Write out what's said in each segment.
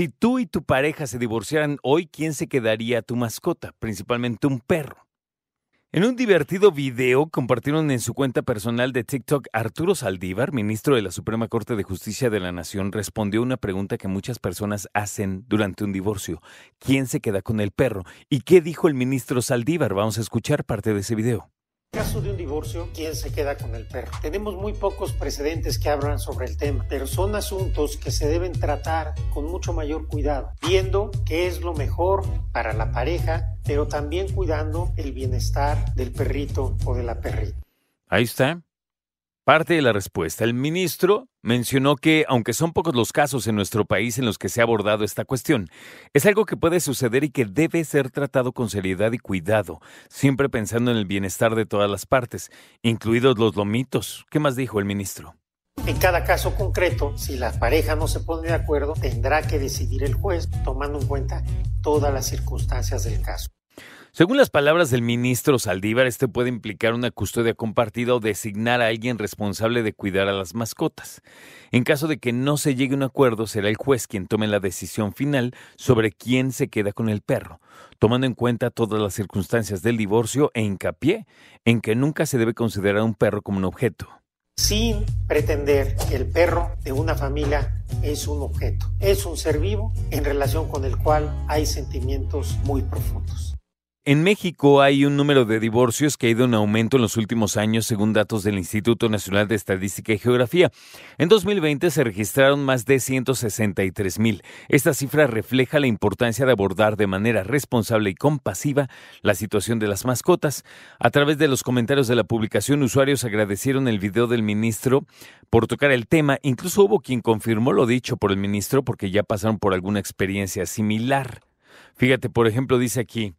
Si tú y tu pareja se divorciaran hoy, ¿quién se quedaría tu mascota? Principalmente un perro. En un divertido video compartieron en su cuenta personal de TikTok, Arturo Saldívar, ministro de la Suprema Corte de Justicia de la Nación, respondió una pregunta que muchas personas hacen durante un divorcio. ¿Quién se queda con el perro? ¿Y qué dijo el ministro Saldívar? Vamos a escuchar parte de ese video. Caso de un divorcio, ¿quién se queda con el perro? Tenemos muy pocos precedentes que hablan sobre el tema, pero son asuntos que se deben tratar con mucho mayor cuidado, viendo qué es lo mejor para la pareja, pero también cuidando el bienestar del perrito o de la perrita. Ahí está. Parte de la respuesta. El ministro mencionó que, aunque son pocos los casos en nuestro país en los que se ha abordado esta cuestión, es algo que puede suceder y que debe ser tratado con seriedad y cuidado, siempre pensando en el bienestar de todas las partes, incluidos los lomitos. ¿Qué más dijo el ministro? En cada caso concreto, si la pareja no se pone de acuerdo, tendrá que decidir el juez, tomando en cuenta todas las circunstancias del caso. Según las palabras del ministro Saldívar, este puede implicar una custodia compartida o designar a alguien responsable de cuidar a las mascotas. En caso de que no se llegue a un acuerdo, será el juez quien tome la decisión final sobre quién se queda con el perro, tomando en cuenta todas las circunstancias del divorcio e hincapié en que nunca se debe considerar a un perro como un objeto. Sin pretender que el perro de una familia es un objeto, es un ser vivo en relación con el cual hay sentimientos muy profundos. En México hay un número de divorcios que ha ido en aumento en los últimos años según datos del Instituto Nacional de Estadística y Geografía. En 2020 se registraron más de 163 mil. Esta cifra refleja la importancia de abordar de manera responsable y compasiva la situación de las mascotas. A través de los comentarios de la publicación, usuarios agradecieron el video del ministro por tocar el tema. Incluso hubo quien confirmó lo dicho por el ministro porque ya pasaron por alguna experiencia similar. Fíjate, por ejemplo, dice aquí.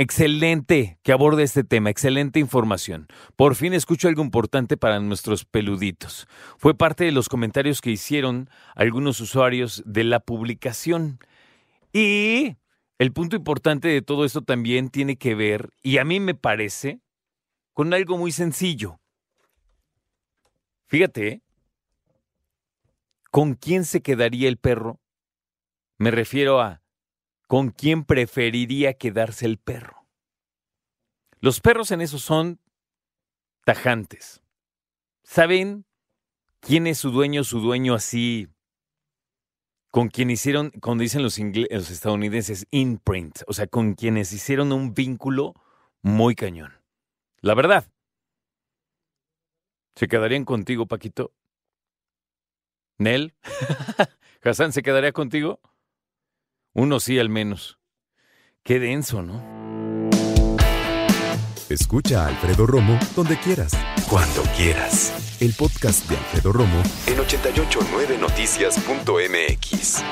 Excelente que aborde este tema, excelente información. Por fin escucho algo importante para nuestros peluditos. Fue parte de los comentarios que hicieron algunos usuarios de la publicación. Y el punto importante de todo esto también tiene que ver, y a mí me parece, con algo muy sencillo. Fíjate, ¿eh? ¿con quién se quedaría el perro? Me refiero a ¿con quién preferiría quedarse el perro? Los perros en eso son tajantes. ¿Saben quién es su dueño? Su dueño así, con quien hicieron, cuando dicen los, los estadounidenses, imprint, o sea, con quienes hicieron un vínculo muy cañón. La verdad. ¿Se quedarían contigo, Paquito? ¿Nel? ¿Hassan se quedaría contigo? Uno sí al menos. Qué denso, ¿no? Escucha a Alfredo Romo donde quieras. Cuando quieras. El podcast de Alfredo Romo en 889noticias.mx.